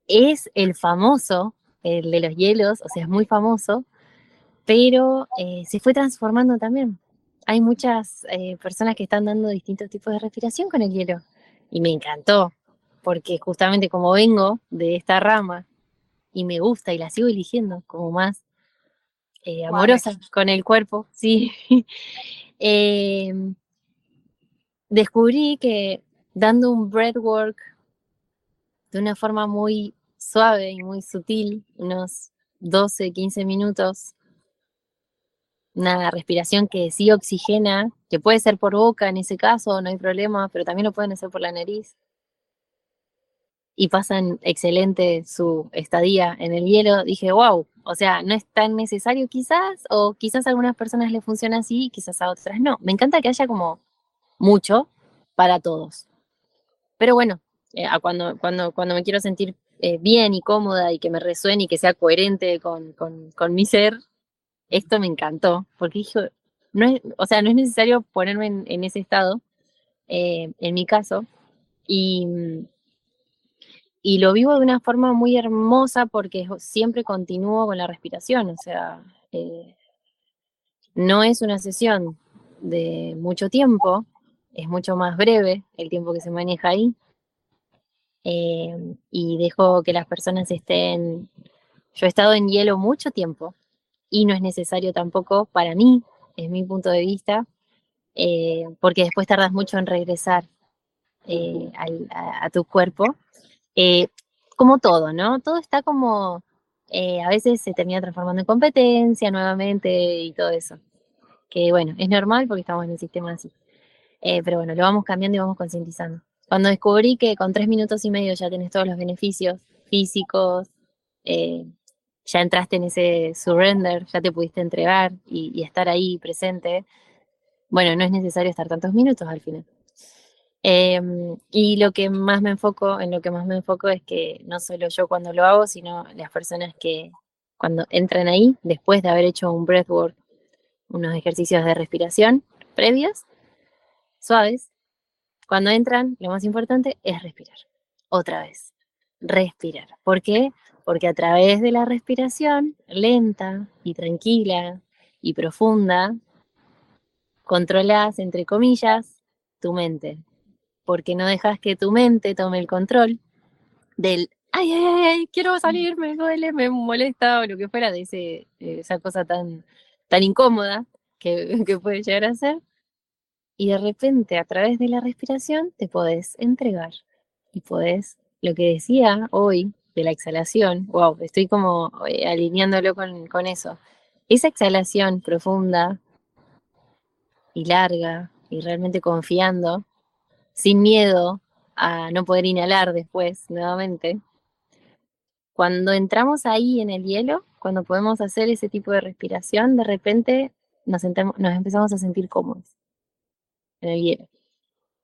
Es el famoso, el de los hielos, o sea, es muy famoso, pero eh, se fue transformando también. Hay muchas personas que están dando distintos tipos de respiración con el hielo y me encantó, porque justamente como vengo de esta rama y me gusta y la sigo eligiendo como más eh, amorosa con el cuerpo, [LAUGHS] sí. Em, descubrí que dando un breathwork de una forma muy suave y muy sutil, unos 12, 15 minutos, una respiración que sí oxigena, que puede ser por boca en ese caso, no hay problema, pero también lo pueden hacer por la nariz. Y pasan excelente su estadía en el hielo. Dije, wow, o sea, no es tan necesario quizás, o quizás a algunas personas les funciona así, quizás a otras no. Me encanta que haya como mucho para todos. Pero bueno, eh, cuando, cuando, cuando me quiero sentir eh, bien y cómoda y que me resuene y que sea coherente con, con, con mi ser, esto me encantó, porque dije, no es, o sea, no es necesario ponerme en, ese estado, eh, en mi caso, y, y lo vivo de una forma muy hermosa porque siempre continúo con la respiración, o sea, eh, no es una sesión de mucho tiempo, es mucho más breve el tiempo que se maneja ahí, eh, y dejo que las personas estén, yo he estado en hielo mucho tiempo, y no es necesario tampoco para mí, es mi punto de vista, eh, porque después tardas mucho en regresar eh, a, tu cuerpo. Eh, como todo, ¿no? Todo está como, a veces se termina transformando en competencia nuevamente y todo eso. Que bueno, es normal porque estamos en un sistema así. pero bueno, lo vamos cambiando y vamos concientizando. Cuando descubrí que con tres minutos y medio ya tenés todos los beneficios físicos, ya entraste en ese surrender, ya te pudiste entregar y, estar ahí presente, bueno, no es necesario estar tantos minutos al final. Em, y lo que más me enfoco, en lo que más me enfoco es que no solo yo cuando lo hago, sino las personas que cuando entran ahí, después de haber hecho un breathwork, unos ejercicios de respiración previos, suaves, cuando entran, lo más importante es respirar. Otra vez, respirar. ¿Por qué? Porque a través de la respiración lenta y tranquila y profunda, controlas, entre comillas, tu mente, porque no dejas que tu mente tome el control del, ay, ay, ay, quiero salir, me duele, me molesta, o lo que fuera de ese, esa cosa tan, tan incómoda que, [LAUGHS] que puede llegar a ser. Y de repente, a través de la respiración, te podés entregar. Y podés, lo que decía hoy de la exhalación, wow, estoy como eh, alineándolo con, con eso. Esa exhalación profunda y larga y realmente confiando, sin miedo a no poder inhalar después nuevamente, cuando entramos ahí en el hielo, cuando podemos hacer ese tipo de respiración, de repente nos, nos empezamos a sentir cómodos en el hielo.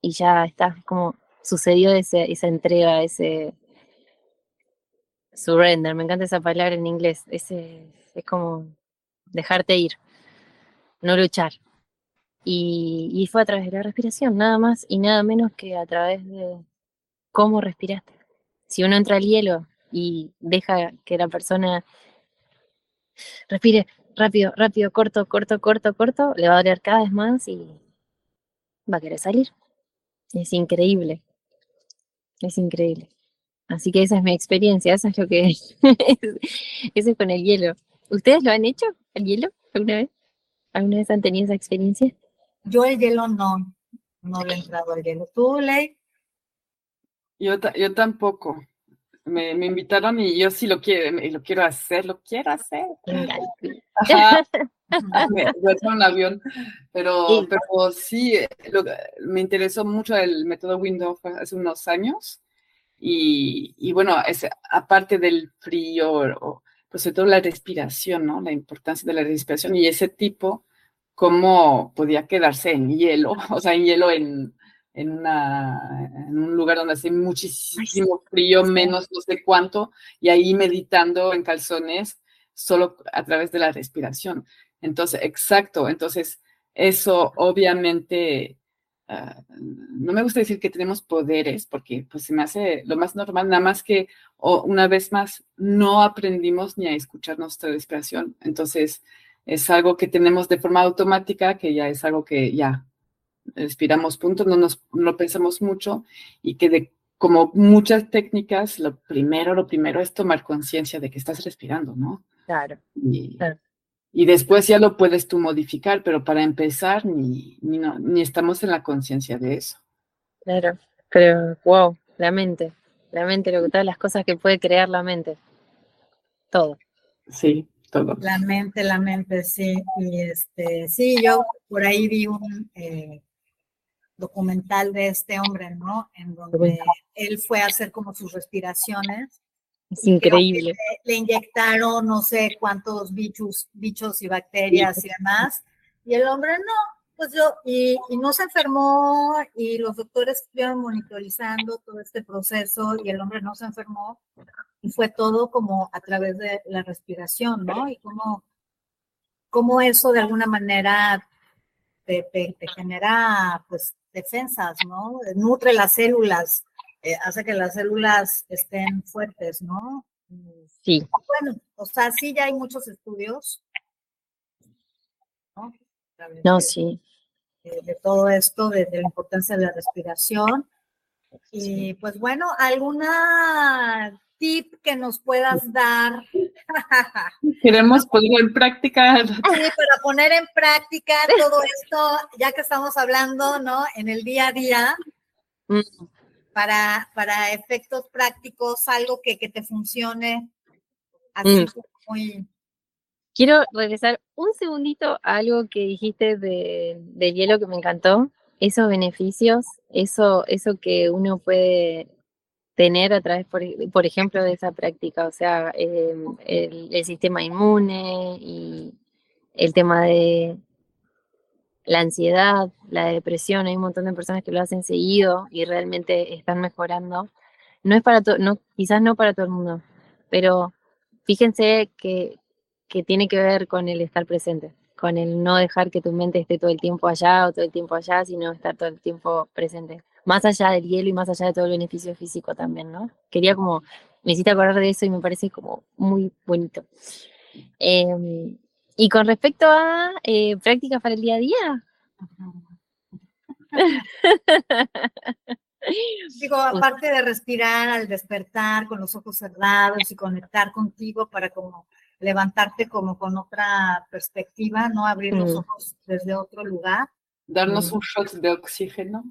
Y ya está, como sucedió ese, esa entrega, ese surrender, me encanta esa palabra en inglés, ese, es como dejarte ir, no luchar. Y, y fue a través de la respiración, nada más y nada menos que a través de cómo respiraste. Si uno entra al hielo y deja que la persona respire rápido, rápido, corto, corto, corto, corto, le va a doler cada vez más y va a querer salir. Es increíble. Es increíble. Así que esa es mi experiencia, eso es lo que [LAUGHS] es. eso es con el hielo. ¿Ustedes lo han hecho, el hielo, alguna vez? ¿Alguna vez han tenido esa experiencia? Yo el hielo no, no le he entrado al hielo. ¿Tú, Ley? Yo, yo tampoco. Me, me, invitaron y yo sí lo quiero, lo quiero hacer, lo quiero hacer. Ajá. me, un avión, pero, sí. pero sí, lo, me interesó mucho el método Windows hace unos años y, y bueno, es, aparte del frío, o, pues sobre todo la respiración, ¿no? La importancia de la respiración y ese tipo, cómo podía quedarse en hielo, [LAUGHS] o sea, en hielo en, en, una, en un lugar donde hace muchísimo frío, menos no sé cuánto, y ahí meditando en calzones solo a través de la respiración. Entonces, exacto, entonces eso obviamente, uh, no me gusta decir que tenemos poderes, porque pues se me hace lo más normal, nada más que una vez más no aprendimos ni a escuchar nuestra respiración. Entonces, es algo que tenemos de forma automática, que ya es algo que ya respiramos punto, no nos no pensamos mucho y que de como muchas técnicas, lo primero, lo primero es tomar conciencia de que estás respirando, ¿no? Claro. Y, claro. Y, después ya lo puedes tú modificar, pero para empezar ni, ni, no, ni estamos en la conciencia de eso. Claro, pero wow, la mente, la mente, lo que todas las cosas que puede crear la mente. Todo. Sí, todo. La mente, la mente, sí. Y este, sí, yo por ahí vi un eh, documental de este hombre, ¿no? En donde él fue a hacer como sus respiraciones. Es increíble. Le, le, inyectaron no sé cuántos bichos, bichos y bacterias y demás. Y el hombre no, pues yo, y, y, no se enfermó y los doctores estuvieron monitorizando todo este proceso y el hombre no se enfermó. Y fue todo como a través de la respiración, ¿no? Y cómo, cómo eso de alguna manera te, te, te genera, pues, defensas, ¿no? Nutre las células, eh, hace que las células estén fuertes, ¿no? Sí. Bueno, o sea, sí ya hay muchos estudios, ¿no? No, de, sí. De, de, todo esto, de, de la importancia de la respiración. Y pues bueno, ¿alguna tip que nos puedas dar? [LAUGHS] Queremos poner en práctica. Sí, para poner en práctica todo esto, ya que estamos hablando, ¿no? En el día a día, Mm. Para, para efectos prácticos, algo que, que te funcione así Mm. muy... Quiero regresar un segundito a algo que dijiste de, del hielo que me encantó. Esos beneficios, eso, eso que uno puede tener a través, por, por ejemplo, de esa práctica, o sea, eh, el, el, sistema inmune y el tema de la ansiedad, la depresión, hay un montón de personas que lo hacen seguido y realmente están mejorando. No es para todo, no, quizás no para todo el mundo, pero fíjense que, que tiene que ver con el estar presente, con el no dejar que tu mente esté todo el tiempo allá o todo el tiempo allá, sino estar todo el tiempo presente más allá del hielo y más allá de todo el beneficio físico también, ¿no? Quería como, me hiciste acordar de eso y me parece como muy bonito. Eh, y con respecto a eh, prácticas para el día a día. [LAUGHS] Digo, aparte de respirar al despertar con los ojos cerrados y conectar contigo para como levantarte como con otra perspectiva, ¿no? Abrir los Mm. ojos desde otro lugar. Darnos Mm. un shot de oxígeno.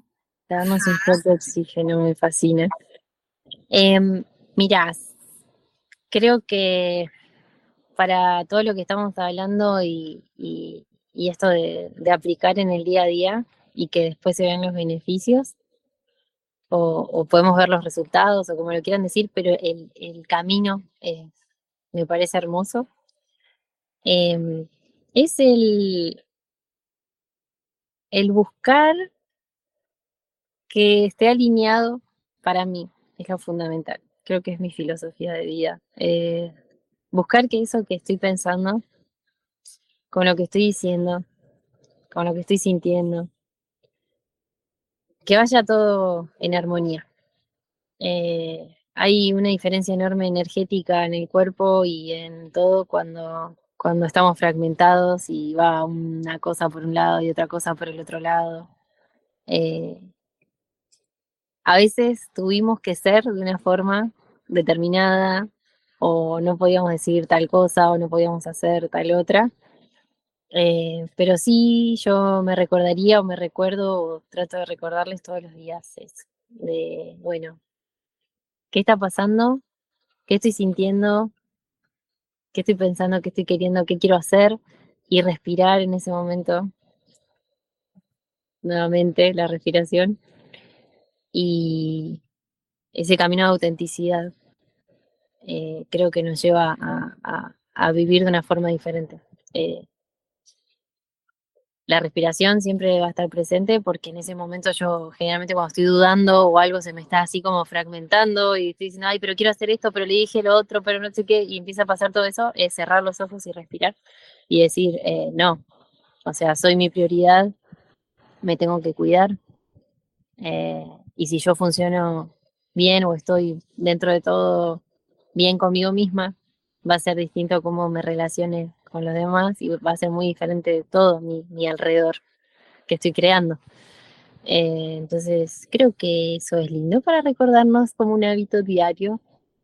Darnos un shot de oxígeno, me fascina. Em, mirá, creo que para todo lo que estamos hablando y, esto de, aplicar en el día a día y que después se vean los beneficios, o, podemos ver los resultados, o como lo quieran decir, pero el, camino me parece hermoso. Em, es el, el buscar que esté alineado para mí, es lo fundamental. Creo que es mi filosofía de vida. Eh, buscar que eso que estoy pensando, con lo que estoy diciendo, con lo que estoy sintiendo, que vaya todo en armonía. Eh, hay una diferencia enorme energética en el cuerpo y en todo cuando, cuando estamos fragmentados y va una cosa por un lado y otra cosa por el otro lado. Eh, a veces tuvimos que ser de una forma determinada o no podíamos decir tal cosa o no podíamos hacer tal otra. Eh, pero sí yo me recordaría o me recuerdo o trato de recordarles todos los días de, bueno, ¿qué está pasando? ¿Qué estoy sintiendo? ¿Qué estoy pensando? ¿Qué estoy queriendo? ¿Qué quiero hacer? Y respirar en ese momento. Nuevamente la respiración. Y ese camino de autenticidad eh, creo que nos lleva a, a- a vivir de una forma diferente. Eh, la respiración siempre va a estar presente porque en ese momento yo generalmente cuando estoy dudando o algo se me está así como fragmentando y estoy diciendo, ay, pero quiero hacer esto, pero le dije lo otro, pero no sé qué, y empieza a pasar todo eso, es cerrar los ojos y respirar y decir, eh, no, o sea, soy mi prioridad, me tengo que cuidar eh, y si yo funciono bien o estoy dentro de todo bien conmigo misma, va a ser distinto cómo me relacione con los demás y va a ser muy diferente de todo mi, mi alrededor que estoy creando. Eh, entonces, creo que eso es lindo para recordarnos como un hábito diario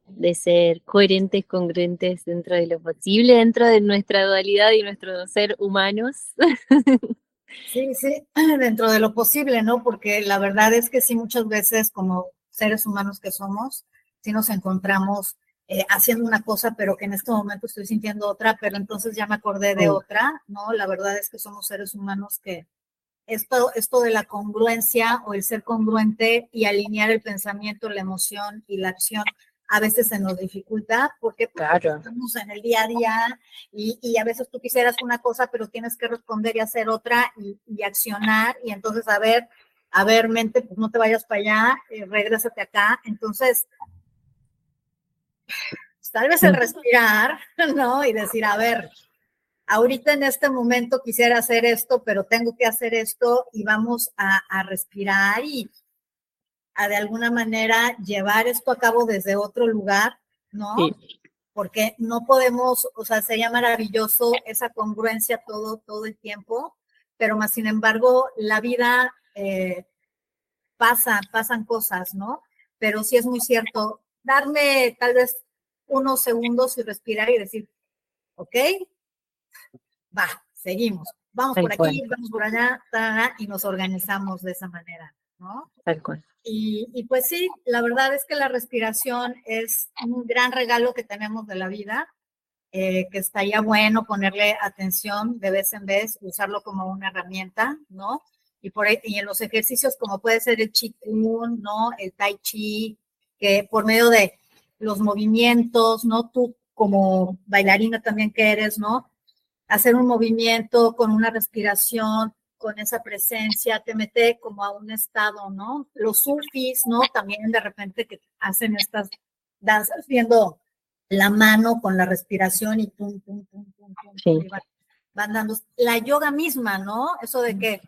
de ser coherentes, congruentes dentro de lo posible, dentro de nuestra dualidad y nuestro ser humanos. [LAUGHS] Sí, sí, [CLEARS THROAT] dentro de lo posible, ¿no? Porque la verdad es que sí, muchas veces como seres humanos que somos, sí nos encontramos eh, haciendo una cosa, pero que en este momento estoy sintiendo otra, pero entonces ya me acordé de otra, ¿no? La verdad es que somos seres humanos que esto, esto de la congruencia o el ser congruente y alinear el pensamiento, la emoción y la acción a veces se nos dificulta porque pues, Claro. estamos en el día a día y, y a veces tú quisieras una cosa, pero tienes que responder y hacer otra y, y accionar y entonces a ver, a ver, mente, pues no te vayas para allá, eh, regrésate acá. Entonces, tal vez el respirar, [LAUGHS] ¿no? Y decir, a ver, ahorita en este momento quisiera hacer esto, pero tengo que hacer esto y vamos a, a respirar y a de alguna manera llevar esto a cabo desde otro lugar, ¿no? Sí. Porque no podemos, o sea, sería maravilloso esa congruencia todo, todo el tiempo, pero más sin embargo, la vida eh, pasa, pasan cosas, ¿no? Pero sí es muy cierto, darme tal vez unos segundos y respirar y decir, ok, va, seguimos, vamos Tal por aquí, vamos por allá, ta, y nos organizamos de esa manera, ¿no? Tal cual. Y, y, pues sí, la verdad es que la respiración es un gran regalo que tenemos de la vida, eh, que estaría bueno ponerle atención de vez en vez, usarlo como una herramienta, ¿no? Y, por, ahí- y en los ejercicios como puede ser el Qigong, ¿no? El Tai Chi, que por medio de los movimientos, ¿no? Tú como bailarina también que eres, ¿no? Hacer un movimiento con una respiración, con esa presencia, te mete como a un estado, ¿no? Los sufis, ¿no? También de repente que hacen estas danzas viendo la mano con la respiración y pum, pum, pum, pum, pum, Sí. van dando. La yoga misma, ¿no? Eso de que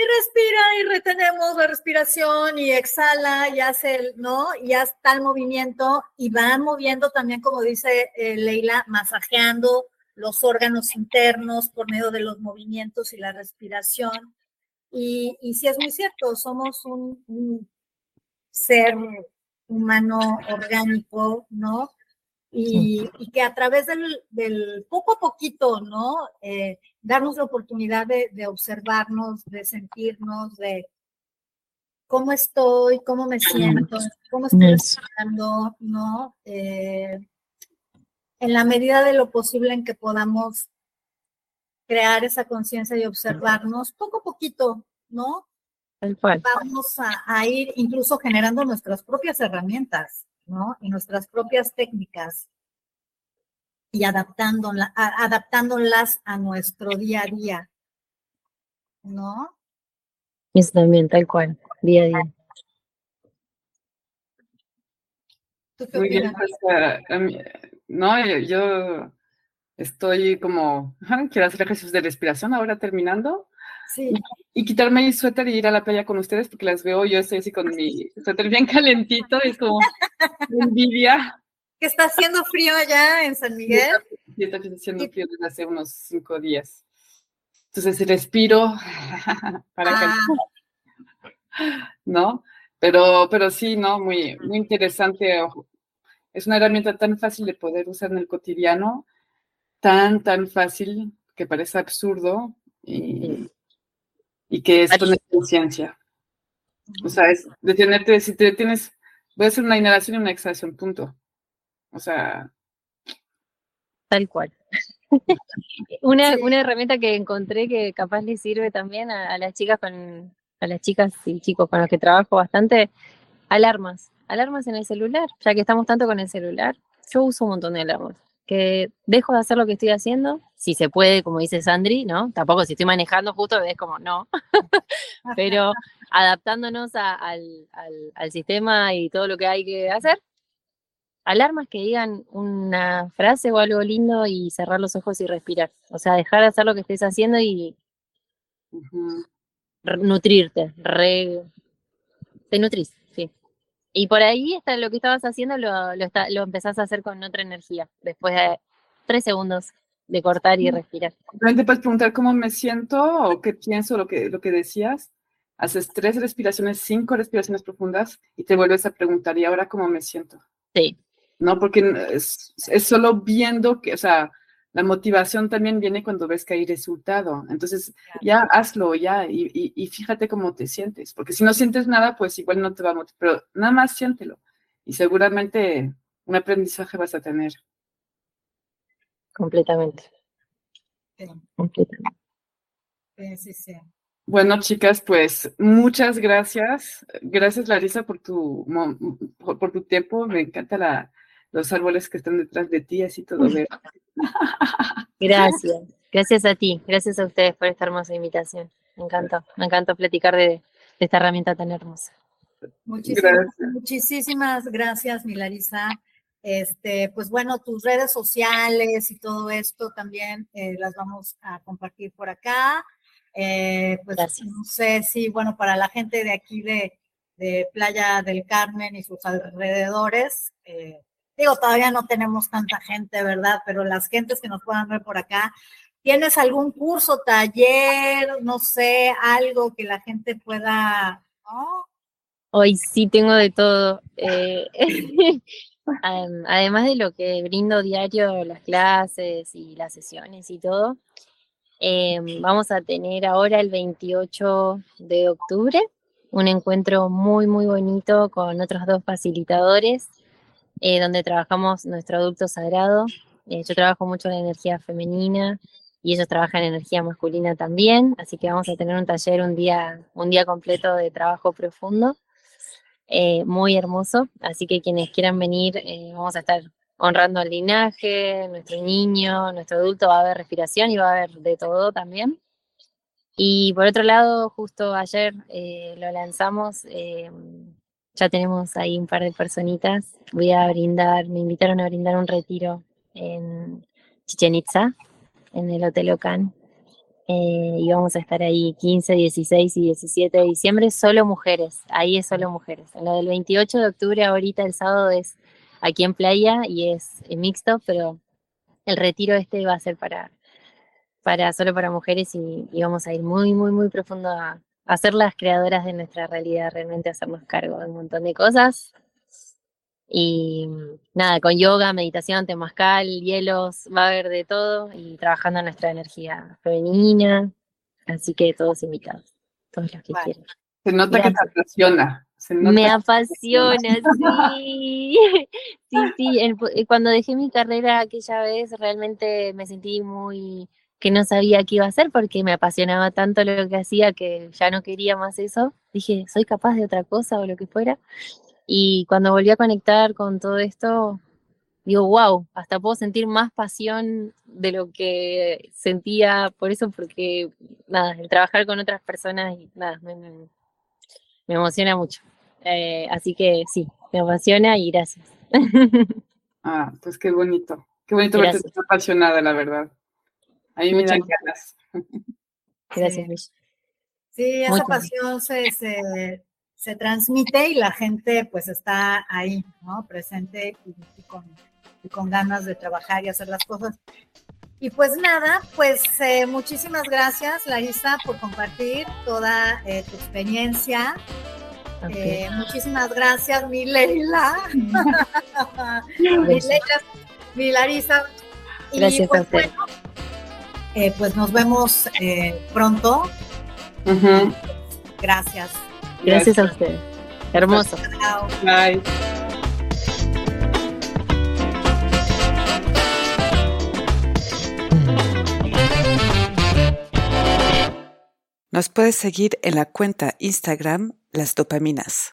y respira y retenemos la respiración y exhala y hace el, ¿no? Y ya está el movimiento y van moviendo también, como dice eh, Leila, masajeando los órganos internos por medio de los movimientos y la respiración. Y, y es muy cierto, somos un ser humano orgánico, ¿no? Y, que a través del, poco a poquito, ¿no? Eh, darnos la oportunidad de, observarnos, de sentirnos, de cómo estoy, cómo me siento, cómo estoy respirando, ¿no? Eh, en la medida de lo posible en que podamos crear esa conciencia y observarnos poco a poquito, ¿no? Vamos a, ir incluso generando nuestras propias herramientas, ¿no? Y nuestras propias técnicas y adaptándolas, adaptándolas a nuestro día a día, ¿no? Eso también, tal cual, día a día. Muy bien, pues, no, yo estoy como, [LAUGHS] quiero hacer ejercicios de respiración ahora terminando. Sí. Y, quitarme el suéter y ir a la playa con ustedes porque las veo, yo estoy así con mi suéter bien calentito, es como envidia. ¿Que está haciendo frío allá en San Miguel? Sí, está haciendo frío desde hace unos cinco días. Entonces respiro [LAUGHS] para ah. ¿no? Pero, pero sí, ¿no? Muy, muy interesante. Es una herramienta tan fácil de poder usar en el cotidiano, tan, tan fácil que parece absurdo y, y que es poner conciencia. O sea, es detenerte, si te detienes, voy a hacer una inhalación y una exhalación, punto. O sea. Tal cual. [LAUGHS] una, una herramienta que encontré que capaz le sirve también a, las chicas con, a las chicas y chicos con los que trabajo bastante, alarmas. Alarmas en el celular, ya que estamos tanto con el celular. Yo uso un montón de alarmas que dejo de hacer lo que estoy haciendo, si se puede, como dice Sandri, ¿no? Tampoco si estoy manejando justo, es como, no, [LAUGHS] pero adaptándonos al, sistema y todo lo que hay que hacer, alarmas que digan una frase o algo lindo y cerrar los ojos y respirar. O sea, dejar de hacer lo que estés haciendo y nutrirte, re, te nutrís. Y por ahí está lo que estabas haciendo, lo, lo, está, lo empezás a hacer con otra energía, después de tres segundos de cortar y respirar. ¿Te puedes preguntar cómo me siento o qué pienso, lo que, lo que decías? Haces tres respiraciones, cinco respiraciones profundas y te vuelves a preguntar, ¿y ahora cómo me siento? Sí. No, porque es, es solo viendo que, o sea, la motivación también viene cuando ves que hay resultado. Entonces, ya hazlo, ya, y, fíjate cómo te sientes, porque si no sientes nada, pues igual no te va a motivar, pero nada más siéntelo. Y seguramente un aprendizaje vas a tener. Completamente. Completamente. Sí, sí. Bueno, chicas, pues muchas gracias. Gracias, Larisa, por tu, por tu tiempo. Me encanta la, los árboles que están detrás de ti, así todo verde. Gracias, gracias a ti, gracias a ustedes por esta hermosa invitación. Me encantó, me encantó platicar de, esta herramienta tan hermosa. Muchísimas gracias, muchísimas gracias Milarisa. Este, pues bueno, tus redes sociales y todo esto también eh, las vamos a compartir por acá. Eh, pues no sé si, bueno, para la gente de aquí de, Playa del Carmen y sus alrededores, eh, Digo, todavía no tenemos tanta gente, ¿verdad? Pero las gentes que nos puedan ver por acá, ¿tienes algún curso, taller, no sé, algo que la gente pueda... Hoy sí tengo de todo. Eh, [LAUGHS] además de lo que brindo diario, las clases y las sesiones y todo, em, vamos a tener ahora el 28 de octubre un encuentro muy, muy bonito con otros dos facilitadores eh, donde trabajamos nuestro adulto sagrado. Eh, yo trabajo mucho en la energía femenina y ellos trabajan en energía masculina también, así que vamos a tener un taller un día, un día completo de trabajo profundo, eh, muy hermoso, así que quienes quieran venir, vamos a estar honrando el linaje, nuestro niño, nuestro adulto, va a haber respiración y va a haber de todo también. Y por otro lado, justo ayer lo lanzamos ya tenemos ahí un par de personitas. Voy a brindar, me invitaron a brindar un retiro en Chichen Itza, en el Hotel Ocan. Eh, y vamos a estar ahí 15, 16 y 17 de diciembre, solo mujeres. Ahí es solo mujeres. En lo del 28 de octubre, ahorita el sábado es aquí en Playa y es mixto, pero el retiro este va a ser para, para solo para mujeres y, y vamos a ir muy, muy, muy profundo a, hacer las creadoras de nuestra realidad, realmente hacernos cargo de un montón de cosas. Y nada, con yoga, meditación, temazcal, hielos, va a haber de todo y trabajando nuestra energía femenina. Así que todos invitados, todos los que quieran. Se nota que te apasiona. Me apasiona, sí. [LAUGHS] Sí, sí. cuando dejé mi carrera aquella vez, realmente me sentí muy que no sabía qué iba a hacer porque me apasionaba tanto lo que hacía que ya no quería más eso. Dije, soy capaz de otra cosa o lo que fuera. Y cuando volví a conectar con todo esto, digo, wow, hasta puedo sentir más pasión de lo que sentía por eso, porque nada, el trabajar con otras personas y nada, me, emociona mucho. Eh, así que sí, me apasiona y gracias. [LAUGHS] Ah, pues qué bonito. Qué bonito verte apasionada, la verdad. Ahí me dan ganas. Gracias, Sí, esa pasión se, se, transmite y la gente pues está ahí, ¿no? Presente y, con, ganas de trabajar y hacer las cosas. Y pues nada, pues eh, muchísimas gracias, Larisa, por compartir toda eh, tu experiencia. Eh, muchísimas gracias, [LAUGHS] mi Leila. mi Leila, mi Larisa. Gracias pues, a usted. Eh, pues nos vemos eh, pronto. Gracias. Gracias a usted. Hermoso. Bye. Nos puedes seguir en la cuenta Instagram Las Dopaminas.